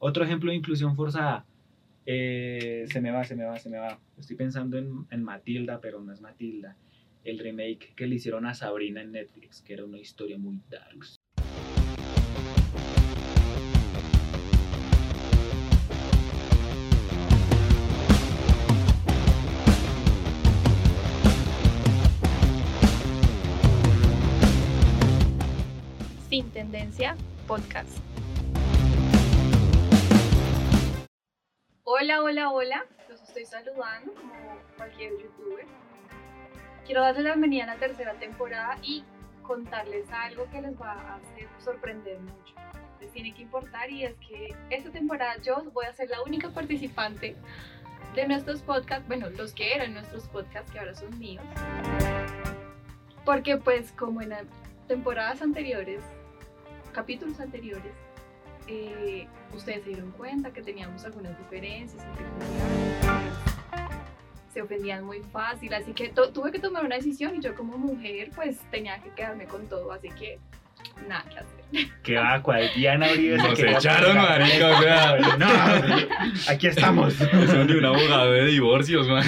Otro ejemplo de inclusión forzada. Eh, se me va, se me va, se me va. Estoy pensando en, Matilda, pero no es Matilda. El remake que le hicieron a Sabrina en Netflix, que era una historia muy dark. Sin Tendencia Podcast. Hola, hola, hola. Los estoy saludando como cualquier youtuber. Quiero darles la bienvenida a la tercera temporada y contarles algo que les va a hacer sorprender mucho. Les tiene que importar y es que esta temporada yo voy a ser la única participante de nuestros podcasts, bueno, los que eran nuestros podcasts que ahora son míos. Porque pues como en temporadas anteriores capítulos anteriores, eh, ustedes se dieron cuenta que teníamos algunas diferencias se ofendían muy fácil, así que tuve que tomar una decisión y yo como mujer pues tenía que quedarme con todo, así que nada que hacer. Que va, cual Diana Uribe Nos echaron, marica, o sea. No, aquí estamos. Son de un abogado de divorcios, man.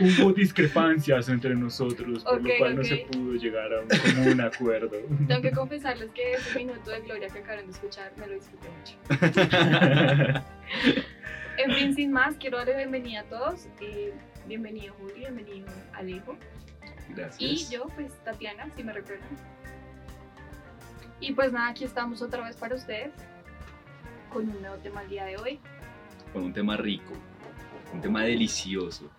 Hubo discrepancias entre nosotros, por lo cual no se pudo llegar a un común acuerdo. Tengo que confesarles que ese minuto de gloria que acaban de escuchar me lo disfruté mucho. En fin, sin más, quiero darle bienvenida a todos. eh, bienvenido Juli, bienvenido Alejo. Gracias. Y yo, pues Tatiana, si me recuerdan. Y pues nada, aquí estamos otra vez para ustedes con un nuevo tema el día de hoy. Con un tema rico, un tema delicioso.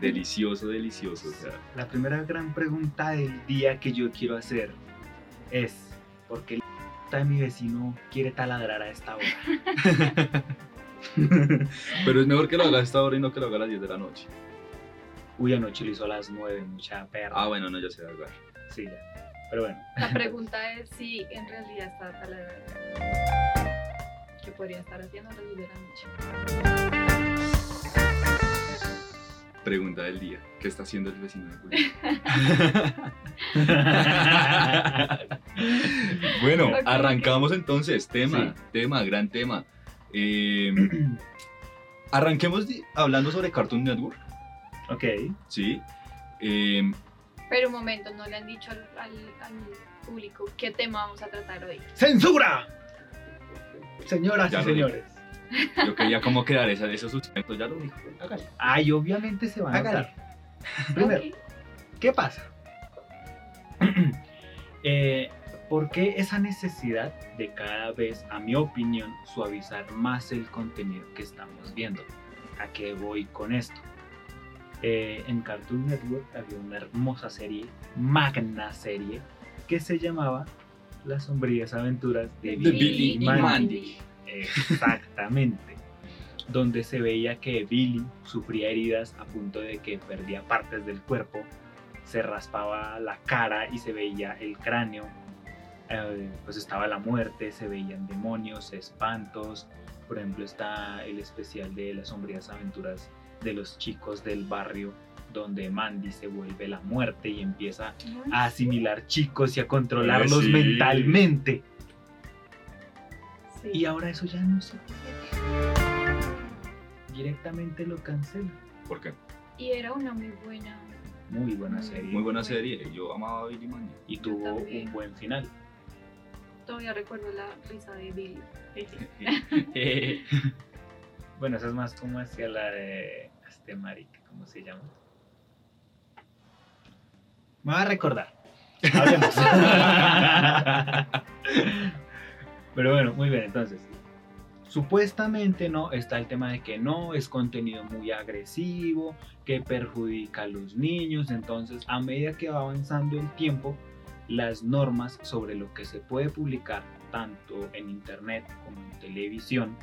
Delicioso, delicioso. O sea, La primera gran pregunta del día que yo quiero hacer es, ¿por qué el de mi vecino quiere taladrar a esta hora? pero es mejor que lo haga a esta hora y no que lo haga a las 10 de la noche. Uy, anoche lo hizo a las 9, mucha perra. Ah, bueno, no, ya se da lugar. Sí, ya. Pero bueno. La pregunta es si en realidad está taladrando. ¿Qué podría estar haciendo a las 10 de la noche? Pregunta del día. ¿Qué está haciendo el vecino de Julio? Bueno, arrancamos entonces. Tema, Sí. tema, gran tema. Eh, arranquemos hablando sobre Cartoon Network. ok. Sí. Eh, Pero un momento, no le han dicho al, al- al público qué tema vamos a tratar hoy. ¡Censura! Señoras Ya y señores. yo quería como quedar esa, esos suspensos. Ya lo dijo. Hágale. Ay, obviamente se van a notar. Primero. ¿qué pasa? Eh, ¿Por qué esa necesidad de cada vez, a mi opinión, suavizar más el contenido que estamos viendo? ¿A qué voy con esto? Eh, en Cartoon Network había una hermosa serie, magna serie, que se llamaba Las sombrías aventuras de Billy, Billy y y Mandy. Mandy. Exactamente. Donde se veía que Billy sufría heridas a punto de que perdía partes del cuerpo, se raspaba la cara y se veía el cráneo. eh, pues estaba la muerte, se veían demonios, espantos. Por ejemplo, está el especial de las sombrías aventuras de los chicos del barrio, donde Mandy se vuelve la muerte y empieza a asimilar chicos y a controlarlos sí. mentalmente. Sí. Y ahora eso ya no se puede. Directamente lo cancela. ¿Por qué? Y era una muy buena. Muy buena Muy serie. Muy buena serie. Yo amaba a Billy Mandy. Y Yo tuvo también. un buen final. Todavía recuerdo la risa de Billy. bueno, esa es más como hacia la de este marica, ¿cómo se llama? Me va a recordar. Hablemos. Pero bueno, muy bien, entonces. Supuestamente no, está el tema de que no, es contenido muy agresivo, que perjudica a los niños, entonces a medida que va avanzando el tiempo, las normas sobre lo que se puede publicar tanto en internet como en televisión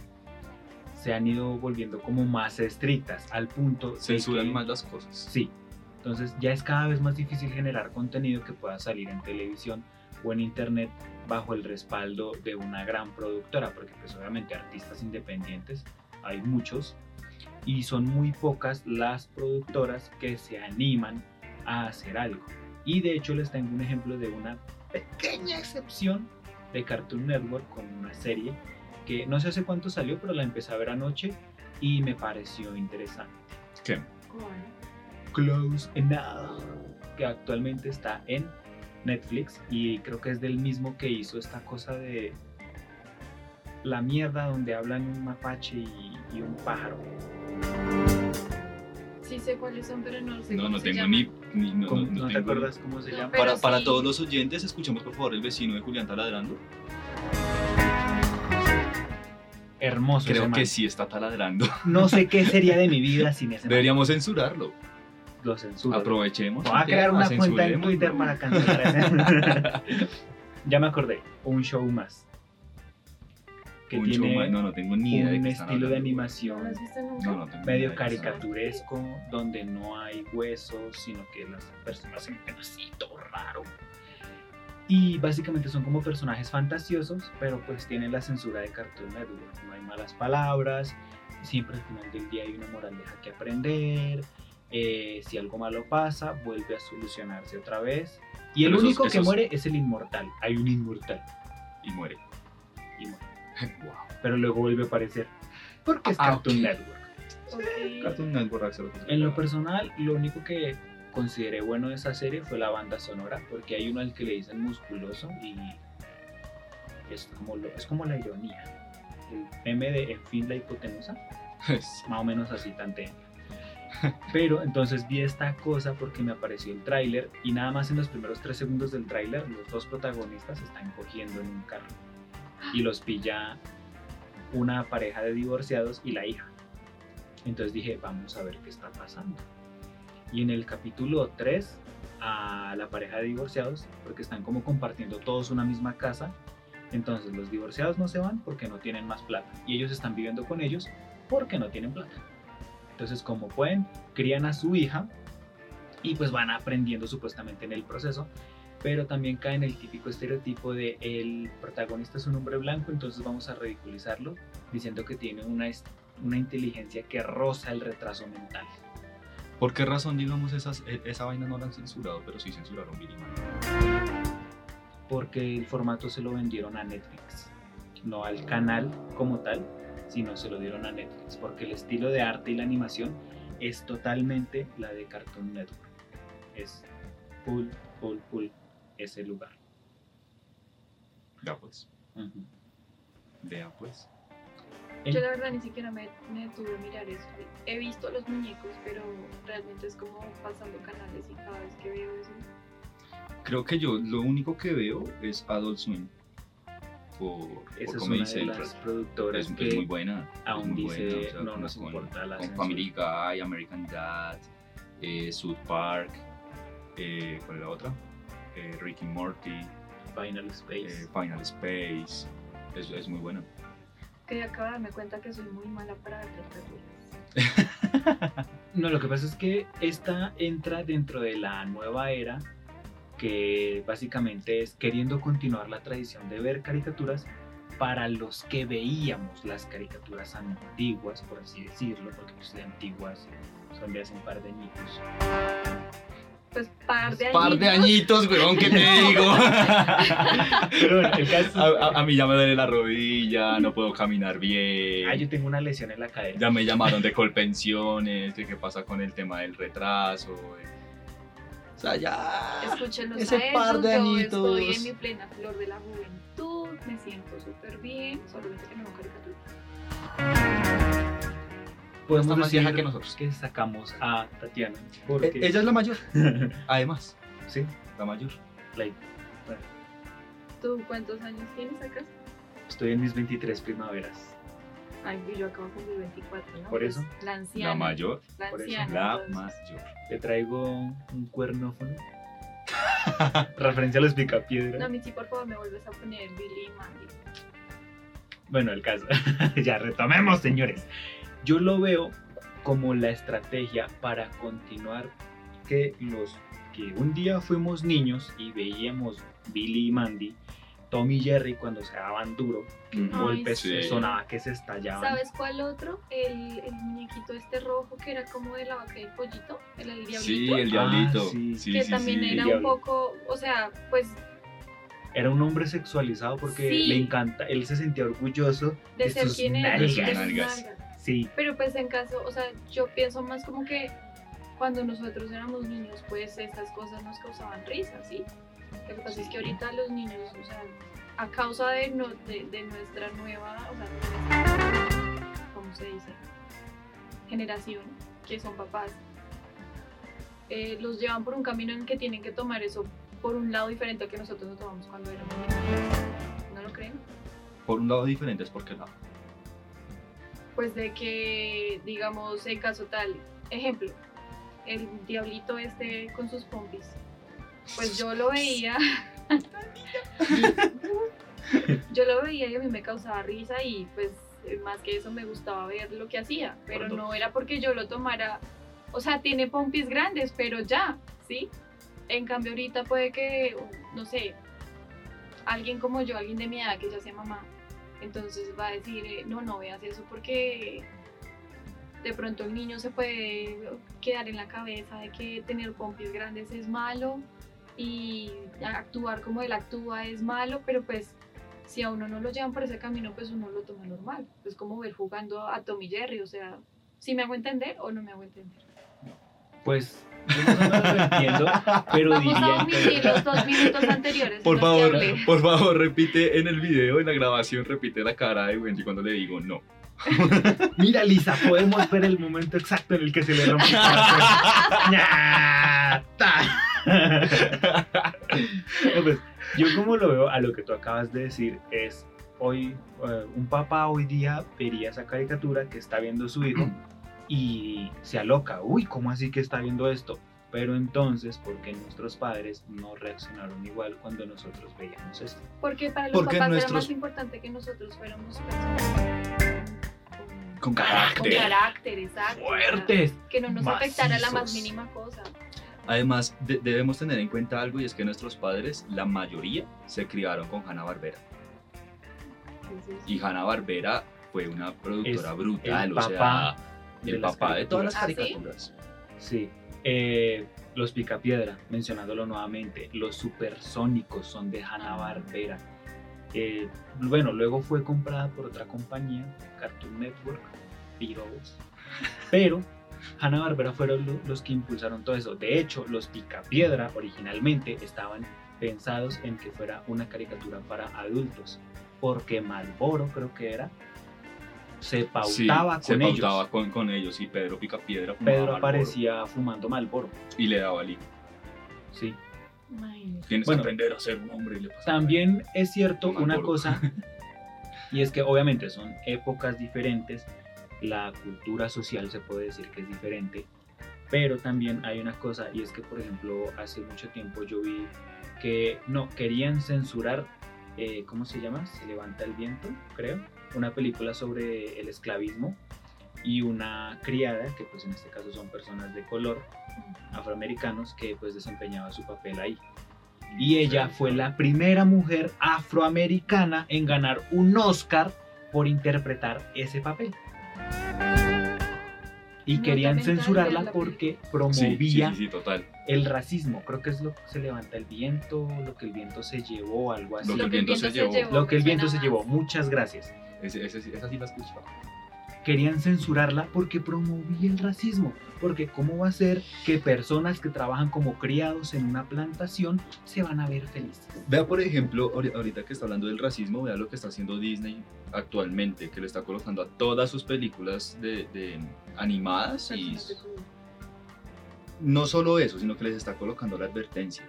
se han ido volviendo como más estrictas al punto Censuran que- más las cosas. Sí. Entonces ya es cada vez más difícil generar contenido que pueda salir en televisión o en internet bajo el respaldo de una gran productora, porque pues obviamente artistas independientes hay muchos y son muy pocas las productoras que se animan a hacer algo. Y de hecho les tengo un ejemplo de una pequeña excepción de Cartoon Network con una serie que no sé hace cuánto salió, pero la empecé a ver anoche y me pareció interesante. ¿Qué? Close Enough, que actualmente está en Netflix y creo que es del mismo que hizo esta cosa de la mierda donde hablan un mapache y, y un pájaro. Sí sé cuáles son, pero no sé No, cómo no se tengo llaman. ni. ni- no, ¿Cómo- no- no ¿No te tengo- acuerdas cómo se No, llama? pero Para, para sí. todos los oyentes, escuchemos por favor el vecino de Julián taladrando. Hermoso. ese Creo man. que sí está taladrando. No sé qué sería de mi vida sin ese man. Deberíamos censurarlo. Lo censuro. Aprovechemos. Voy a crear una cuenta en. Twitter para cancelar ese. ya me acordé. Un show más. Que Un tiene show más, No, no tengo ni idea de un estilo de hablando. ¿No animación? No, no tengo medio caricaturesco, donde no hay huesos, sino que las personas se ven así, todo raro. Y básicamente son como personajes fantasiosos, pero pues tienen la censura de Cartoon Network. No hay malas palabras, siempre al final del día hay una moraleja que aprender. eh, si algo malo pasa, vuelve a solucionarse otra vez. Y el Pero esos- único que muere es el inmortal. Hay un inmortal Y muere. y muere. wow. Pero luego vuelve a aparecer. Porque es Ah, Cartoon ok. Network. Ok. Cartoon Network. En lo personal, lo único que consideré bueno de esa serie fue la banda sonora, porque hay uno al que le dicen musculoso y es como, lo- es como la ironía. El meme de En fin la hipotenusa, Sí. más o menos así tantea. Pero entonces vi esta cosa porque me apareció el tráiler y nada más en los primeros tres segundos del tráiler los dos protagonistas están cogiendo en un carro y los pilla una pareja de divorciados y la hija. Entonces dije, vamos a ver qué está pasando. Y en el capítulo 3, a la pareja de divorciados, porque están como compartiendo todos una misma casa, entonces los divorciados no se van porque no tienen más plata y ellos están viviendo con ellos porque no tienen plata. Entonces, como pueden, crían a su hija y pues van aprendiendo supuestamente en el proceso, pero también cae en el típico estereotipo de el protagonista es un hombre blanco, entonces vamos a ridiculizarlo diciendo que tiene una, una inteligencia que roza el retraso mental. ¿Por qué razón, digamos, esas, e- esa vaina no la han censurado, pero sí censuraron Mandy? porque el formato se lo vendieron a Netflix, no al canal como tal, sino se lo dieron a Netflix, porque el estilo de arte y la animación es totalmente la de Cartoon Network. Es full, full, full ese lugar. Ya pues, Ujú. vea pues. Yo la verdad ni siquiera me, me detuve a mirar eso. He visto los muñecos, pero realmente es como pasando canales y cada vez que veo eso. Creo que yo lo único que veo es Adult Swim. Por, Esa por es una de Central. las productoras Es, es que muy buena. aún es muy dice, buena, o sea, no nos con- importa la Con censura". Family Guy, American Dad, eh, South Park, eh, ¿cuál es la otra? Eh, Ricky Morty, Final eh, Space. Final Space. Es, es muy buena. Que acabo de darme cuenta que soy muy mala para ver. No, lo que pasa es que esta entra dentro de la nueva era que básicamente es queriendo continuar la tradición de ver caricaturas para los que veíamos las caricaturas antiguas, por así decirlo, porque pues de antiguas son de hace un par de añitos. Pues par de Par de añitos. añitos, weón, ¿qué te digo? Pero bueno, el caso a, a- a mí ya me duele la rodilla, no puedo caminar bien. Ah, yo tengo una lesión en la cadera. Ya me llamaron de Colpensiones, de qué pasa con el tema del retraso. de- O sea, ya. Escúchenlos Ese a ellos, par de yo añitos. estoy en mi plena flor de la juventud, me siento súper bien, solamente que no veo caricaturas. Podemos Está más decir vieja que nosotros. que sacamos a Tatiana. Eh, Ella es la mayor, además, sí, la mayor. bueno, ¿Tú cuántos años tienes acá? estoy en mis 23 primaveras. Ay, yo acabo de cumplir 24, ¿no? Por eso. La anciana. La mayor, La por eso, anciana. la entonces. mayor. Te traigo un cuernófono. Referencia a los picapiedras. No, mí sí, por favor, me vuelves a poner Billy y Mandy. Bueno, el caso. ya retomemos, señores. Yo lo veo como la estrategia para continuar que los que un día fuimos niños y veíamos Billy y Mandy, Tom y Jerry cuando se daban duro, que un Ay, golpe sí. sonaba que se estallaban. ¿Sabes cuál otro? El, el muñequito este rojo que era como de la vaca y el pollito, el, el diablito. Sí, el Ah, diablito. sí. Sí, que sí, también sí. era un poco, o sea, pues era un hombre sexualizado porque Sí. le encanta, él se sentía orgulloso De de ser sus quien es, de nalgas. sus Nalgas. Sí, Pero pues en caso, o sea, yo pienso más como que cuando nosotros éramos niños, pues esas cosas nos causaban risa, ¿sí? Lo que pasa es que ahorita los niños, o sea, a causa de, no- de, de nuestra nueva, o sea, nuestra- ¿cómo se dice? Generación, que son papás, eh, los llevan por un camino en que tienen que tomar eso por un lado diferente al que nosotros lo tomamos cuando éramos niños. ¿No lo creen? Por un lado diferente es porque lado. Pues de que, digamos, en caso tal, ejemplo, el diablito este con sus pompis, pues yo lo veía, yo lo veía y a mí me causaba risa y pues más que eso me gustaba ver lo que hacía, pero no dos. era porque yo lo tomara, o sea, tiene pompis grandes, pero ya, ¿sí? En cambio ahorita puede que, no sé, alguien como yo, alguien de mi edad que ya sea mamá, entonces va a decir, eh, no, no veas eso porque de pronto el niño se puede quedar en la cabeza de que tener pompis grandes es malo y actuar como él actúa es malo, pero pues si a uno no lo llevan por ese camino, pues uno lo toma normal. Es como ver jugando a Tommy Jerry, o sea, si me hago entender o no me hago entender. pues yo más o menos lo entiendo, pero Vamos a diría omitir los dos minutos anteriores. Por favor, por favor, repite en el video, en la grabación, repite la cara de Wendy cuando le digo no. Mira, Lisa, podemos ver el momento exacto en el que se le rompe el. No, pues, yo como lo veo a lo que tú acabas de decir es hoy eh, un papá hoy día vería esa caricatura que está viendo su hijo y se aloca, uy, ¿cómo así que está viendo esto? Pero entonces, ¿por qué nuestros padres no reaccionaron igual cuando nosotros veíamos esto? Porque para los Porque papás nuestros- era más importante que nosotros fuéramos personas con, Con con carácter. carácter, exacto. ¡Fuertes! que no nos afectara la más mínima cosa. Además, de- debemos tener en cuenta algo y es que nuestros padres, la mayoría, se criaron con Hanna Barbera. Entonces, Y Hanna Barbera fue una productora Es brutal, el o papá sea, de el papá de todas las ¿Ah, sí? caricaturas. Sí. Eh, los Picapiedra, mencionándolo nuevamente, los supersónicos son de Hanna Barbera. bueno, luego fue comprada por otra compañía, Cartoon Network, Beatles. Pero Hanna Barbera fueron lo- los que impulsaron todo eso. De hecho, los Picapiedra originalmente estaban pensados en que fuera una caricatura para adultos. Porque Malboro, creo que era, se pautaba sí, con se ellos. pautaba con, con ellos y Pedro Picapiedra fumaba Pedro Marlboro aparecía fumando Malboro. y le daba li. Sí. Tienes Bueno. que aprender a ser un hombre y le También es cierto una cosa, y es que obviamente son épocas diferentes, la cultura social se puede decir que es diferente, pero también hay una cosa, y es que por ejemplo hace mucho tiempo yo vi que no, querían censurar, eh, ¿cómo se llama? Se levanta el viento, creo, una película sobre el esclavismo y una criada, que pues en este caso son personas de color, afroamericanos, que pues desempeñaba su papel ahí. Y ella fue la primera mujer afroamericana en ganar un Oscar por interpretar ese papel. Y No, querían censurarla la porque promovía sí, sí, sí, total. el racismo. Creo que es lo que se levanta el viento, lo que el viento se llevó, algo así. Lo que el viento se llevó. Lo que el viento suena se llevó. Muchas gracias. Ese, ese, sí- esa sí la escuchaba. Querían censurarla porque promovía el racismo. Porque ¿cómo va a ser que personas que trabajan como criados en una plantación se van a ver felices? Vea, por ejemplo, ahori- ahorita que está hablando del racismo, vea lo que está haciendo Disney actualmente, que le está colocando a todas sus películas de, de animadas y no solo eso, sino que les está colocando la advertencia.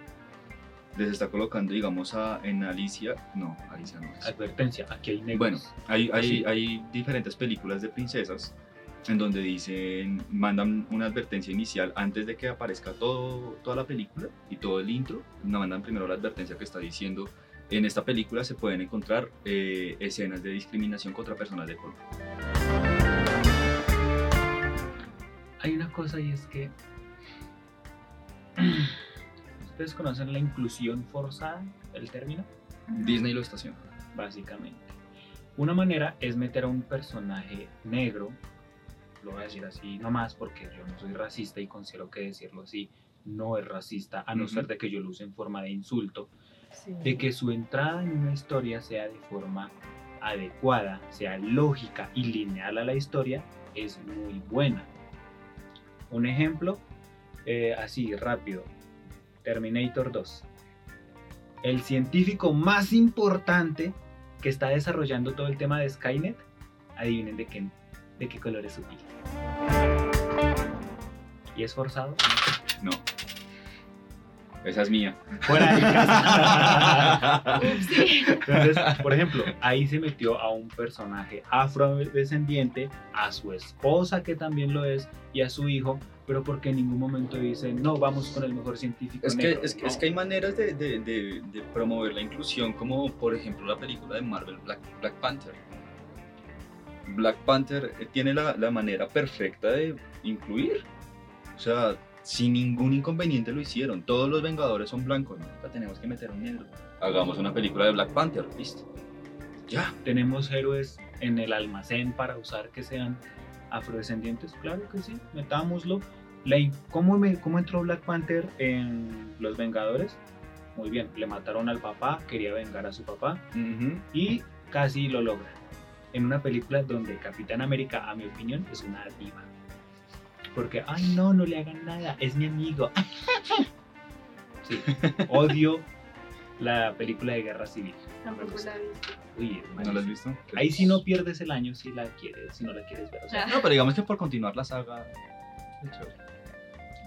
Les está colocando, digamos, a, en Alicia, no, Alicia no es. Advertencia, aquí hay negros. Bueno, hay, hay, hay diferentes películas de princesas en donde dicen, mandan una advertencia inicial antes de que aparezca todo, toda la película y todo el intro, nos mandan primero la advertencia que está diciendo, en esta película se pueden encontrar eh, escenas de discriminación contra personas de color. Hay una cosa y es que. ¿Ustedes conocen la inclusión forzada, el término? Disney lo estaciona. Básicamente. Una manera es meter a un personaje negro, lo voy a decir así nomás porque yo no soy racista y considero que decirlo así no es racista, a no ser de que yo lo use en forma de insulto. Sí. de que su entrada en una historia sea de forma adecuada, sea lógica y lineal a la historia, es muy buena. Un ejemplo, eh, así rápido, Terminator 2. El científico más importante que está desarrollando todo el tema de Skynet, adivinen de qué, de qué color es su piel. ¿Y es forzado? No. Esa es mía. Fuera de casa. Entonces, por ejemplo, ahí se metió a un personaje afrodescendiente, a su esposa que también lo es y a su hijo, pero porque en ningún momento dicen, no, vamos con el mejor científico. Es que, negro". es, que- No. es que hay maneras de, de- de- de promover la inclusión, como por ejemplo la película de Marvel Black, Black Panther. Black Panther eh, tiene la, la manera perfecta de incluir. O sea, sin ningún inconveniente lo hicieron. Todos los Vengadores son blancos, ¿no? La tenemos que meter un negro. Hagamos una película de Black Panther, listo. Ya. ¿Tenemos héroes en el almacén para usar que sean afrodescendientes? Claro que sí, metámoslo. ¿Cómo, me- ¿Cómo entró Black Panther en Los Vengadores? Muy bien, le mataron al papá, quería vengar a su papá, Ujú. y casi lo logra. En una película donde Capitán América, a mi opinión, es una diva. Porque, ay, no, no le hagan nada, es mi amigo. Sí, odio la película de Guerra Civil. Tampoco la he visto. Uy, ¿No la has visto? Ahí sí no pierdes el año si la quieres, si no la quieres ver. o sea, Ah. No, pero digamos que por continuar la saga.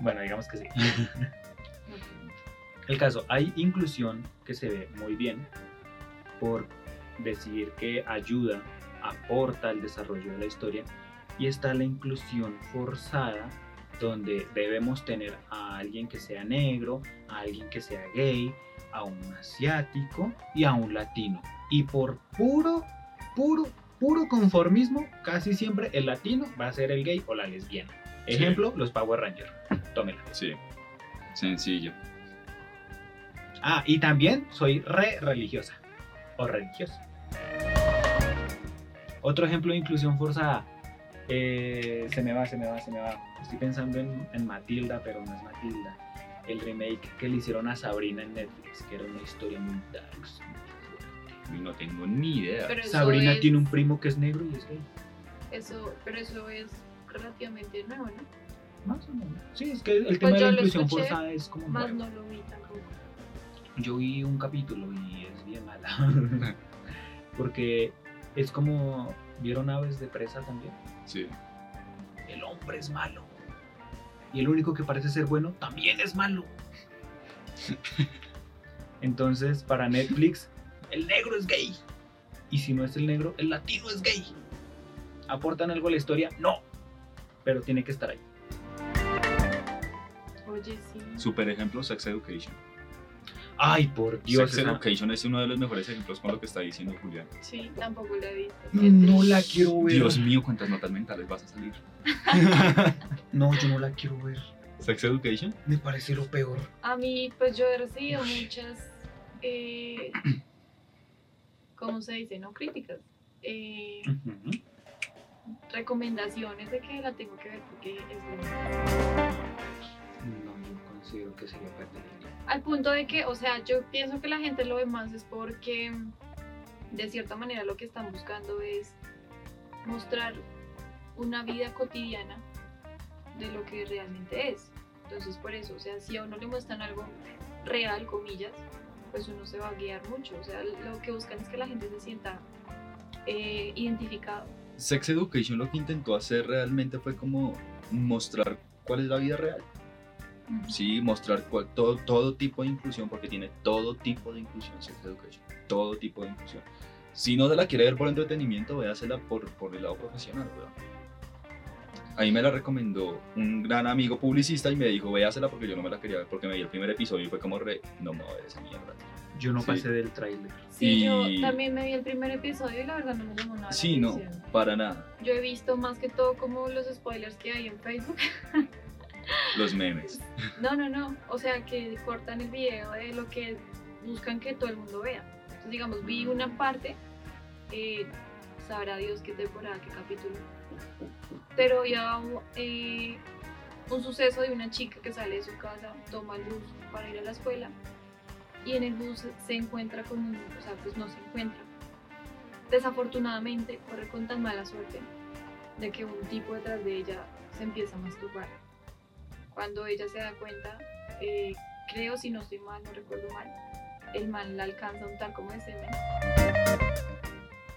bueno, digamos que sí. El caso, hay inclusión que se ve muy bien por decir que ayuda, aporta al desarrollo de la historia y está la inclusión forzada donde debemos tener a alguien que sea negro, a alguien que sea gay, a un asiático y a un latino. Y por puro, puro, puro conformismo, casi siempre el latino va a ser el gay o la lesbiana. Sí. Ejemplo, los Power Rangers. Tómela. Sí. Sencillo. Ah, y también soy re religiosa o religioso. Otro ejemplo de inclusión forzada. Eh, se me va, se me va, se me va. Estoy pensando en, en Matilda, pero no es Matilda. El remake que le hicieron a Sabrina en Netflix, que era una historia muy dark. muy No tengo ni idea. Sabrina es- tiene un primo que es negro y es gay. Eso, pero eso es relativamente nuevo, ¿no? Más o menos. Sí, es que el tema de Pues la inclusión escuché, forzada es como. Más nuevo. no lo vi tampoco. Yo vi un capítulo y es bien mala. Porque es como. ¿Vieron aves de presa también? Sí. El hombre es malo. Y el único que parece ser bueno también es malo. Entonces, para Netflix, el negro es gay. Y si no es el negro, el latino es gay. ¿Aportan algo a la historia? No. Pero tiene que estar ahí. Oye, sí. Super ejemplo, Sex Education. Ay, por Dios. Sex Education es uno de los mejores ejemplos con lo que está diciendo Julián. Sí, tampoco la he visto. No la quiero ver. Dios mío, cuántas notas mentales vas a salir. No, yo no la quiero ver. Sex Education. Me parece lo peor. A mí, pues yo he recibido muchas, eh, ¿cómo se dice? No críticas. Eh, recomendaciones de que la tengo que ver porque es buena. Considero que sería perder el tiempo. Al punto de que, o sea, yo pienso que la gente lo ve más es porque de cierta manera lo que están buscando es mostrar una vida cotidiana de lo que realmente es. Entonces, por eso, o sea, si a uno le muestran algo real, comillas, pues uno se va a guiar mucho. O sea, lo que buscan es que la gente se sienta eh, identificado. Sex Education lo que intentó hacer realmente fue como mostrar cuál es la vida real. Sí, mostrar todo, todo tipo de inclusión, porque tiene todo tipo de inclusión Sex Education. Todo tipo de inclusión. Si no se la quiere ver por entretenimiento, véasela por, por el lado profesional, weón. Ahí me la recomendó un gran amigo publicista y me dijo, véasela porque yo no me la quería ver porque me vi el primer episodio y fue como re, no me voy a ver esa mierda. Yo no Sí. pasé del tráiler. Sí, Y- yo también me vi el primer episodio y la verdad no me llamó nada. la Sí, no, para nada. Yo he visto más que todo como los spoilers que hay en Facebook. Los memes. No, no, no. O sea, que cortan el video de lo que buscan que todo el mundo vea. Entonces, digamos, vi una parte, eh, sabrá Dios qué temporada, qué capítulo. Pero ya eh, un suceso de una chica que sale de su casa, toma el bus para ir a la escuela y en el bus se encuentra con un, o sea, pues no se encuentra. Desafortunadamente corre con tan mala suerte de que un tipo detrás de ella se empieza a masturbar. Cuando ella se da cuenta, eh, creo si no estoy mal, no recuerdo mal, el man la alcanza a untar como de semen.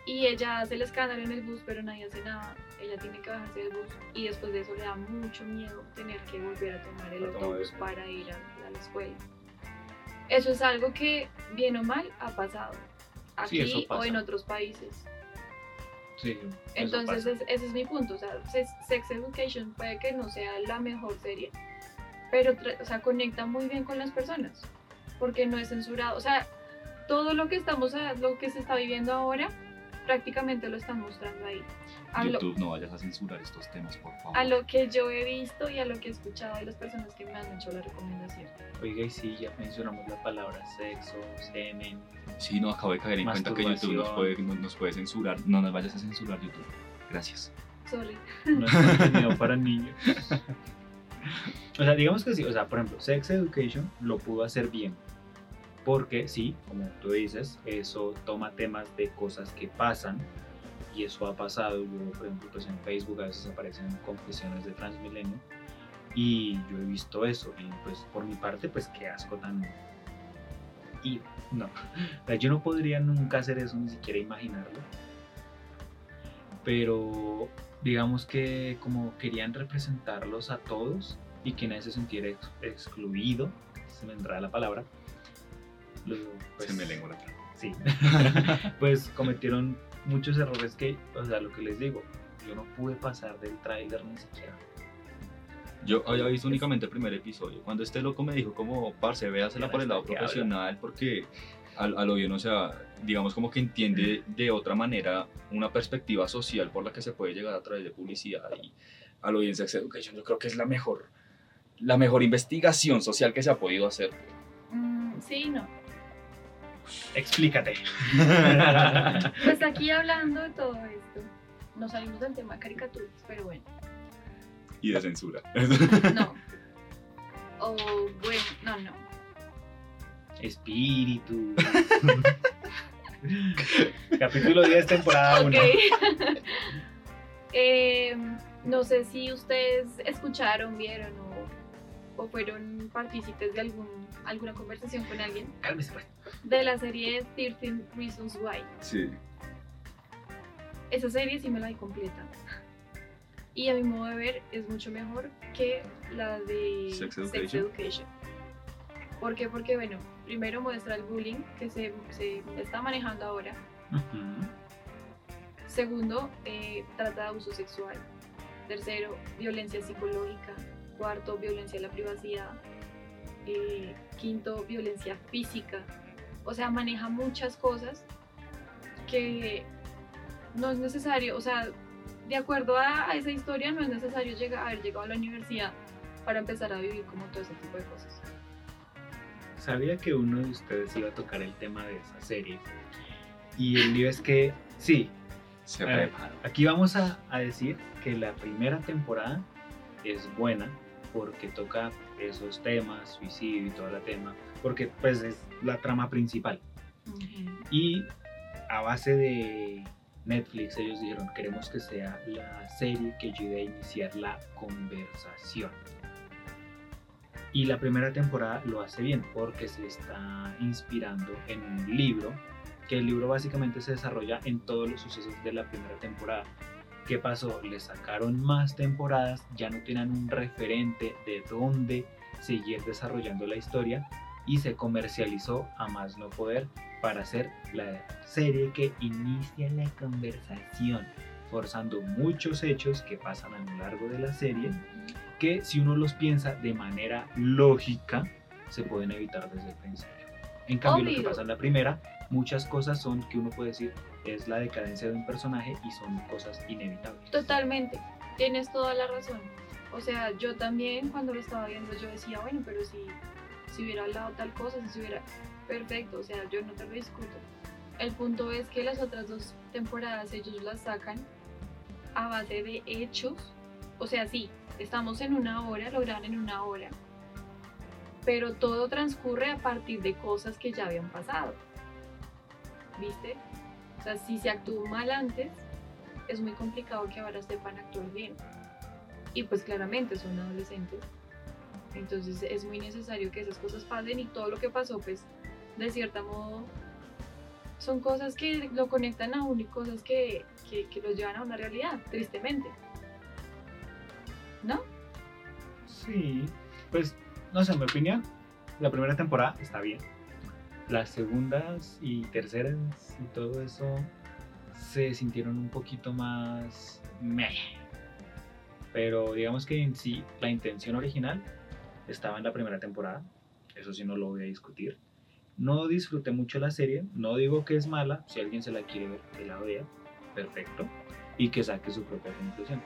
Y ella hace el escándalo en el bus, pero nadie hace nada. Ella tiene que bajarse del bus y después de eso le da mucho miedo tener que volver a tomar el autobús para ir a, a la escuela. Eso es algo que, bien o mal, ha pasado. Aquí o en otros países. Sí, Entonces es- ese es mi punto, o sea, Sex Education puede que no sea la mejor serie, pero o sea, conecta muy bien con las personas, porque no es censurado, o sea, todo lo que estamos, lo que se está viviendo ahora, prácticamente lo están mostrando ahí. A lo, YouTube, no vayas a censurar estos temas, por favor. a lo que yo he visto y a lo que he escuchado de las personas que me han hecho la recomendación. Oiga, y sí, ya mencionamos la palabra sexo, semen. Sí, no, acabo de caer en cuenta que YouTube nos Masturbación. puede, nos, nos puede censurar. No nos vayas a censurar YouTube. Gracias. Sorry. No es contenido para niños. O sea, digamos que sí, o sea, por ejemplo, Sex Education lo pudo hacer bien. Porque sí, como tú dices, eso toma temas de cosas que pasan. Y eso ha pasado. Yo, por ejemplo, pues en Facebook a veces aparecen confesiones de Transmilenio. Y yo he visto eso. Y pues por mi parte, pues qué asco tan... Y no. Yo no podría nunca hacer eso, ni siquiera imaginarlo. Pero digamos que como querían representarlos a todos y que nadie se sintiera ex- excluido, se me entra la palabra, lo- pues, Se me lengua la traba. Sí, pues cometieron muchos errores que, o sea, lo que les digo, yo no pude pasar del tráiler ni siquiera. Yo había visto únicamente el primer episodio. Cuando este loco me dijo como, parce, véasela por el lado profesional porque al, a lo bien, o sea, digamos como que entiende de otra manera una perspectiva social por la que se puede llegar a través de publicidad y a lo bien Sex Education yo creo que es la mejor, la mejor investigación social que se ha podido hacer. Mm, sí, no. Explícate. Pues aquí hablando de todo esto, nos salimos del tema de caricaturas, pero bueno. Y de censura. No. O bueno, no, no. Espíritu. Capítulo 10, temporada 1. Ok. Eh, no sé si ustedes escucharon, vieron o, o fueron partícipes de algún, alguna conversación con alguien Cálmese, pues. de la serie 13 Reasons Why. Sí. Esa serie sí me la vi completa. Y a mi modo de ver es mucho mejor que la de Sex Education. Education. ¿Por qué? Porque, bueno, primero muestra el bullying que se, se está manejando ahora. Segundo, eh, trata de abuso sexual. Tercero, violencia psicológica. Cuarto, violencia a la privacidad. Eh, quinto, violencia física. O sea, maneja muchas cosas que no es necesario, o sea, de acuerdo a, a esa historia, no es necesario llegar, haber llegado a la universidad para empezar a vivir como todo ese tipo de cosas. Sabía que uno de ustedes iba a tocar el tema de esa serie. Y el lío es que, sí, Se ver, preparó. Aquí vamos a, a decir que la primera temporada es buena porque toca esos temas, suicidio y todo el tema, porque pues es la trama principal. Y a base de Netflix ellos dijeron, queremos que sea la serie que ayude a iniciar la conversación. Y la primera temporada lo hace bien porque se está inspirando en un libro, que el libro básicamente se desarrolla en todos los sucesos de la primera temporada. ¿Qué pasó? Le sacaron más temporadas, ya no tenían un referente de dónde seguir desarrollando la historia y se comercializó a más no poder para hacer la serie que inicia la conversación, forzando muchos hechos que pasan a lo largo de la serie que si uno los piensa de manera lógica se pueden evitar desde el principio. En cambio, lo que pasa en la primera, muchas cosas son que uno puede decir es la decadencia de un personaje y son cosas inevitables. Totalmente, tienes toda la razón. O sea, yo también cuando lo estaba viendo yo decía, bueno, pero si, si hubiera hablado tal cosa, si hubiera... Perfecto, o sea, yo no te lo discuto. El punto es que las otras dos temporadas ellos las sacan a base de hechos. O sea, sí, estamos en una hora, lo graban en una hora. pero todo transcurre a partir de cosas que ya habían pasado. ¿Viste? Si se actuó mal antes, es muy complicado que ahora sepan actuar bien. Y pues claramente son adolescentes. Entonces es muy necesario que esas cosas pasen y todo lo que pasó, pues, de cierta modo, son cosas que lo conectan a uno y cosas que, que, que los llevan a una realidad, tristemente. ¿No? Sí, pues no sé, en mi opinión, la primera temporada está bien. Las segundas y terceras y todo eso se sintieron un poquito más meh. Pero digamos que en sí la intención original estaba en la primera temporada. Eso sí no lo voy a discutir. No disfruté mucho la serie. No digo que es mala. Si alguien se la quiere ver, que la vea. Perfecto. Y que saque su propia conclusión.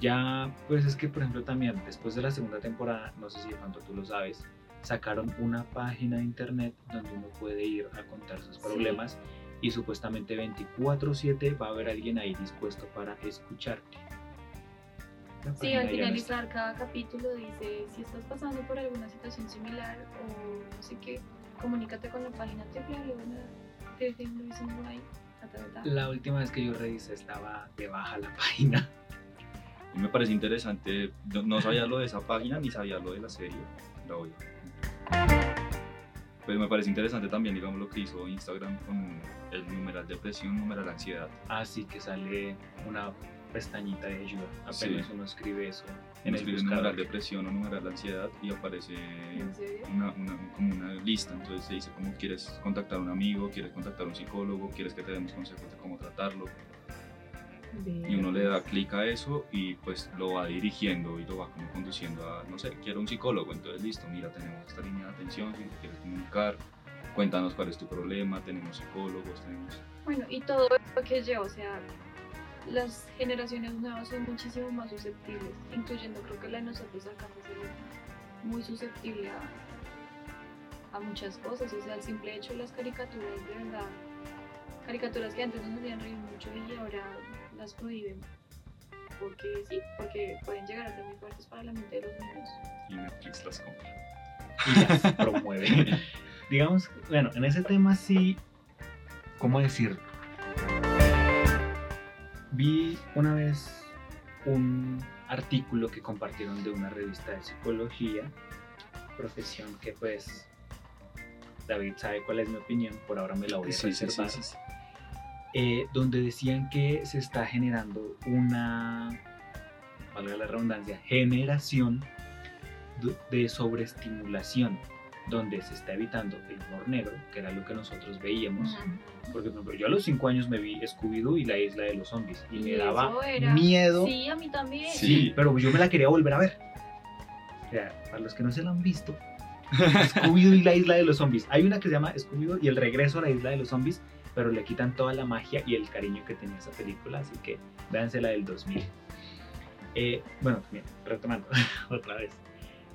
Ya, pues es que, por ejemplo, también después de la segunda temporada, no sé si de pronto tú lo sabes, sacaron una página de internet donde uno puede ir a contar sus problemas y supuestamente 24/7 va a haber alguien ahí dispuesto para escucharte. La Sí, página al ya no finalizar cada capítulo dice, si estás pasando por alguna situación similar o no sé qué, comunícate con la página está. La última vez que yo revisé estaba de baja la página. Y me parece interesante, no, sabía lo de esa página ni sabía lo de la serie, la voy Pero me parece interesante también, digamos, lo que hizo Instagram con el numeral depresión, numeral ansiedad. Así que sale una pestañita de ayuda. Apenas Sí. uno escribe eso en En el escribes numeral depresión o numeral ansiedad y aparece una, una- como una lista. Entonces se dice como quieres contactar a un amigo, quieres contactar a un psicólogo, quieres que te demos consejos de cómo tratarlo. Y uno le da clic a eso y pues lo va dirigiendo y lo va como conduciendo a, no sé, quiero un psicólogo. Entonces listo, mira, tenemos esta línea de atención, si te quieres comunicar, cuéntanos cuál es tu problema, tenemos psicólogos, tenemos... Bueno, y todo lo que lleva, o sea, las generaciones nuevas son muchísimo más susceptibles, incluyendo creo que la de nosotros acá pues, es muy susceptible a, a muchas cosas, o sea, el simple hecho de las caricaturas, de verdad, caricaturas que antes nos hacían reír mucho y ahora las prohíben, porque sí, porque pueden llegar a ser muy fuertes para la mente de los niños. Y Netflix las compra. y las promueve. Digamos, que, bueno, en ese tema sí, ¿cómo decirlo? Vi una vez un artículo que compartieron de una revista de psicología, profesión que pues David sabe cuál es mi opinión, por ahora me la voy a Sí, sí, sí, reservar, sí, sí. Eh, donde decían que se está generando una, valga la redundancia, generación de sobreestimulación, donde se está evitando el humor negro, que era lo que nosotros veíamos. Porque, por ejemplo, yo a los 5 años me vi Scooby-Doo y la isla de los zombies, y, me Y daba eso era- miedo. Sí, a mí también. Sí. Sí, pero yo me la quería volver a ver. O sea, para los que no se la han visto, Scooby-Doo y la isla de los zombies. Hay una que se llama Scooby-Doo y el regreso a la isla de los zombies, pero le quitan toda la magia y el cariño que tenía esa película, así que véanse la del 2000. Eh, bueno, también, retomando otra vez,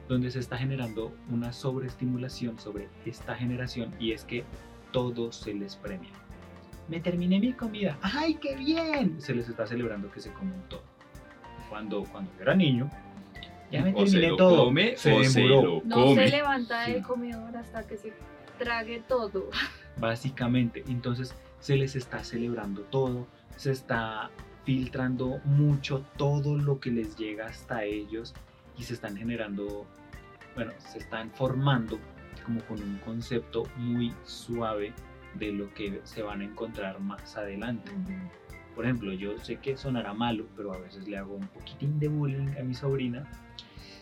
donde se está generando una sobreestimulación sobre esta generación y es que todo se les premia. Me terminé mi comida, ¡ay, qué bien! Se les está celebrando que se comen todo. Cuando, cuando yo era niño, ya me O se terminé lo todo. come se o se lo No come. se levanta del Sí. comedor hasta que se trague todo. Básicamente. Entonces se les está celebrando todo, se está filtrando mucho todo lo que les llega hasta ellos y se están generando, bueno, se están formando como con un concepto muy suave de lo que se van a encontrar más adelante. Por ejemplo, yo sé que sonará malo, pero a veces le hago un poquitín de bullying a mi sobrina,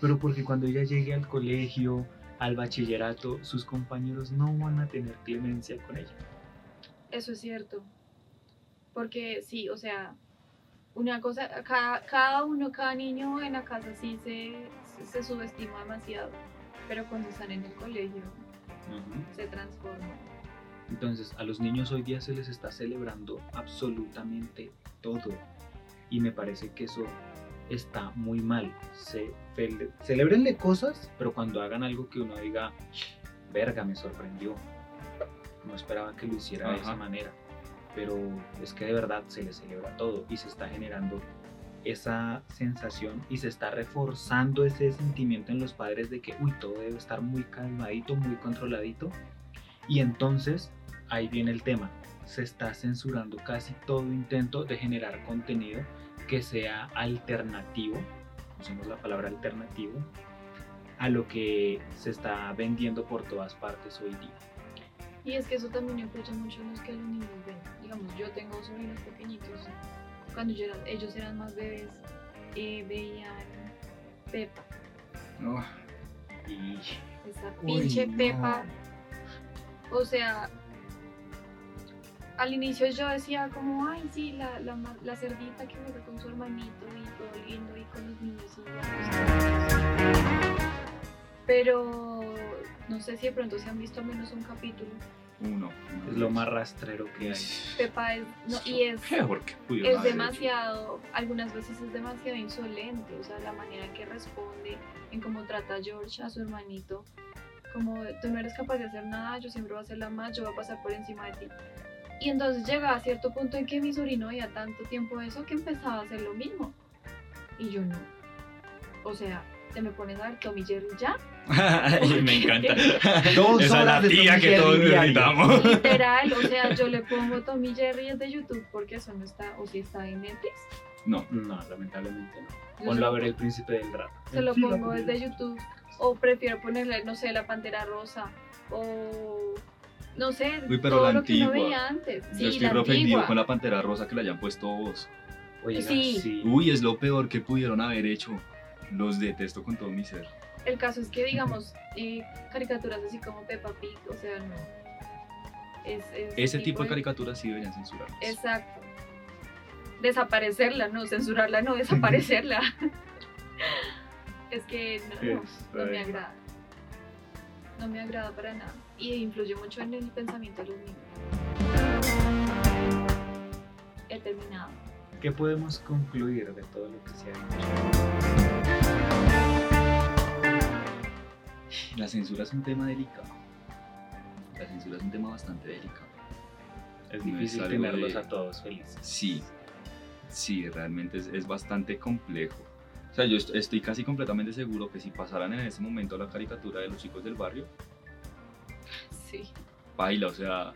pero porque cuando ella llegue al colegio, al bachillerato, sus compañeros no van a tener clemencia con ella. Eso es cierto. Porque sí, o sea, una cosa, cada, cada uno, cada niño en la casa sí se, subestima demasiado, pero cuando están en el colegio se transforma. Entonces, a los niños hoy día se les está celebrando absolutamente todo. Y me parece que eso está muy mal. Se, celébrenle cosas, pero cuando hagan algo que uno diga, verga, me sorprendió. No esperaba que lo hiciera de esa manera. Pero es que de verdad se le celebra todo y se está generando esa sensación y se está reforzando ese sentimiento en los padres de que, uy, todo debe estar muy calmadito, muy controladito. Y entonces ahí viene el tema. Se está censurando casi todo intento de generar contenido que sea alternativo, usemos la palabra alternativo, a lo que se está vendiendo por todas partes hoy día. Y es que eso también influye mucho en los que los niños ven. Digamos, yo tengo sobrinos pequeñitos. Cuando yo era- ellos eran más bebés, eh, veían Pepa. No, Y Esa Uy, pinche no. Pepa. O sea, al inicio yo decía como, ay, sí, la, la, cerdita que juega con su hermanito y todo lindo y con los niños y ya, pues, Pero no sé si de pronto se han visto al menos un capítulo. uno. es lo más rastrero que hay. Pepa es, no, y es, es demasiado, algunas veces es demasiado insolente, o sea, la manera en que responde, en cómo trata a George a su hermanito, como tú no eres capaz de hacer nada, yo siempre voy a hacer la más, yo voy a pasar por encima de ti. Y entonces llega a cierto punto en que mi sobrino veía tanto tiempo eso que empezaba a hacer lo mismo. Y yo no. O sea, te me pones a ver Tommy Jerry ya. Ay, me encanta. Dos Esa es la de tía que Jerry todos necesitamos. Literal, o sea, yo le pongo Tommy Jerry es de YouTube porque eso no está, o si está en Netflix. No, No, lamentablemente no. Ponlo a ver el príncipe del rap. se lo pongo desde YouTube o prefiero ponerle, no sé, la Pantera Rosa o no sé, Uy, pero todo la lo que uno antigua. veía antes. Sí, yo estoy la ofendido con la pantera rosa que le hayan puesto voz. Oiga, Sí. sí. Uy, es lo peor que pudieron haber hecho. Los detesto con todo mi ser. El caso es que, digamos, eh, caricaturas así como Peppa Pig, o sea, no. Es, es Ese tipo de caricaturas sí deberían censurar. Exacto. Desaparecerla, no, censurarla, no, desaparecerla. es que no, no, no me agrada. No me agrada para nada. Y influye mucho en el pensamiento de los niños. He terminado. ¿Qué podemos concluir de todo lo que se ha dicho? La censura es un tema delicado. La censura es un tema bastante delicado. Es No es difícil tenerlos de- a todos felices. Sí, sí, realmente es, es bastante complejo. O sea, yo est- estoy casi completamente seguro que si pasaran en ese momento la caricatura de los chicos del barrio, Sí. baila, o sea,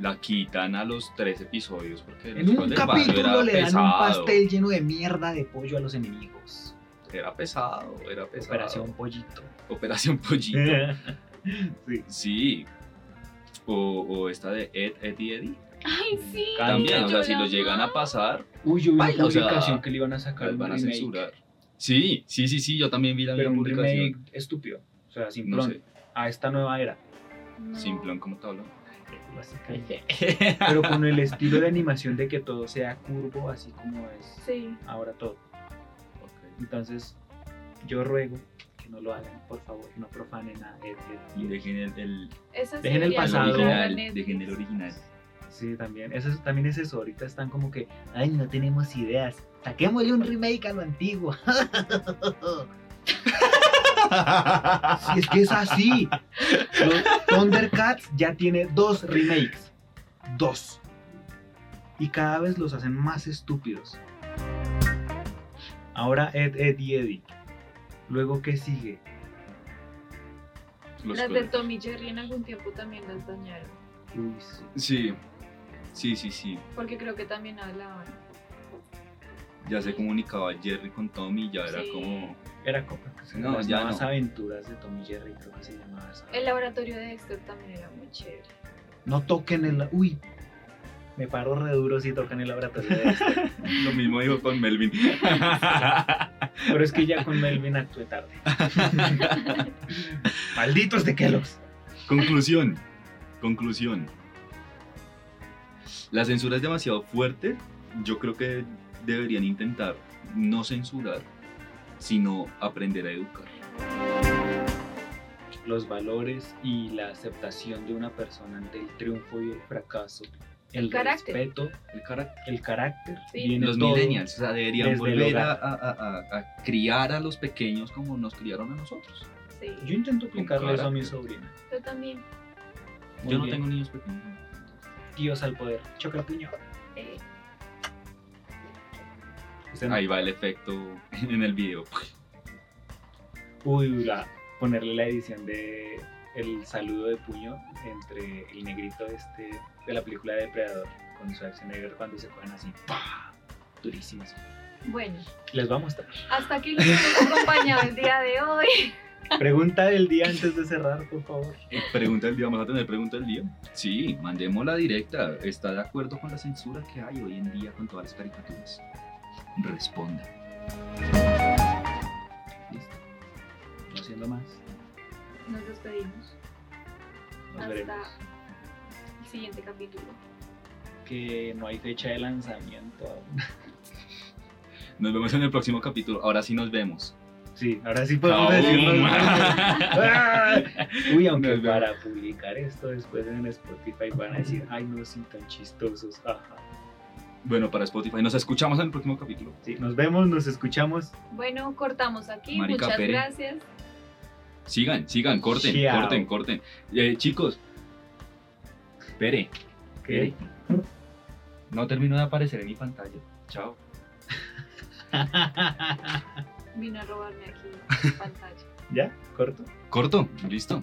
la quitan a los tres episodios porque los En un del barrio capítulo era le dan un pastel lleno de mierda de pollo a los enemigos. Era pesado, era pesado. Operación Pollito. Operación Pollito. sí. sí. O, o esta de Ed, Ed y Eddie. Ay, sí. También, o sea, si lo llegan a pasar, Uy, yo vi una Baila, o sea, publicación que le iban a sacar van a censurar. Sí, sí, sí, sí, yo también vi la pero misma un remake estúpido. O sea, No simplón. sé, A esta nueva era. No. simplón como te hablo. Básicamente. Pero con el estilo de animación de que todo sea curvo, así como es Sí. ahora todo. Entonces, yo ruego que no lo hagan, por favor, no profanen a Ed, Ed y dejen el, Dejen el pasado. original, dejen el original. Sí, también. Eso es, también es eso. Ahorita están como que, ay, no tenemos ideas. Saquémosle un remake a lo antiguo. Si es que es así. Los Thundercats ya tiene dos remakes. Dos. Y cada vez los hacen más estúpidos. Ahora Ed, Ed y Eddie. Luego, ¿qué sigue? Los Las de. Tommy Jerry en algún tiempo también las dañaron. Uy, sí. Sí, sí, sí, sí. Porque creo que también hablaban. Ya se comunicaba Jerry con Tommy, ya era Sí. como... Era como No, las ya nuevas no. aventuras de Tommy Jerry, creo que se llamaba esa. El laboratorio de Dexter también era muy chévere. No toquen el. Uy, me paro re duro si tocan el laboratorio de este. Lo mismo dijo con Melvin. Pero es que ya con Melvin actué tarde. Malditos de Kellogg's. Conclusión. Conclusión. La censura es demasiado fuerte. Yo creo que deberían intentar no censurar, sino aprender a educar. Los valores y la aceptación de una persona ante el triunfo y el fracaso. El, carácter. respeto, El carácter. el carácter. Sí. viene Los todo millennials, o sea, deberían volver a, a- a- a criar a los pequeños como nos criaron a nosotros. Sí. Yo intento aplicarle eso a mi sobrina. Yo también. Muy Yo no bien. tengo niños pequeños. Dios al poder. Choca el puño. eh, no. Ahí va el efecto en el video. Uy, la, ponerle la edición de el saludo de puño entre el negrito este de la película Depredador con Schwarzenegger cuando se cogen así. ¡pah! Durísimas. Bueno, Les voy a mostrar. hasta aquí los hemos acompañado el día de hoy. Pregunta del día antes de cerrar, por favor. Pregunta del día, ¿vamos a tener pregunta del día? Sí, mandémosla directa. ¿Está de acuerdo con la censura que hay hoy en día con todas las caricaturas? Responda. Listo. No siendo más. Nos despedimos. Nos Hasta veremos. el siguiente capítulo. Que no hay fecha de lanzamiento aún. Nos vemos en el próximo capítulo. Ahora sí nos vemos. Sí, ahora sí podemos decirlo. ¡Ah! Uy, aunque vemos. para publicar esto después en Spotify van a decir, ay, no son tan chistosos. Ajá. Bueno, para Spotify. Nos escuchamos en el próximo capítulo. Sí, nos vemos, nos escuchamos. Bueno, cortamos aquí. Marica Muchas Pere. gracias. Sigan, sigan, corten, Chao. corten, corten. Eh, chicos, espere, ¿Qué? no termino de aparecer en mi pantalla. Chao. Vino a robarme aquí la pantalla. ¿Ya? ¿Corto? Corto, listo.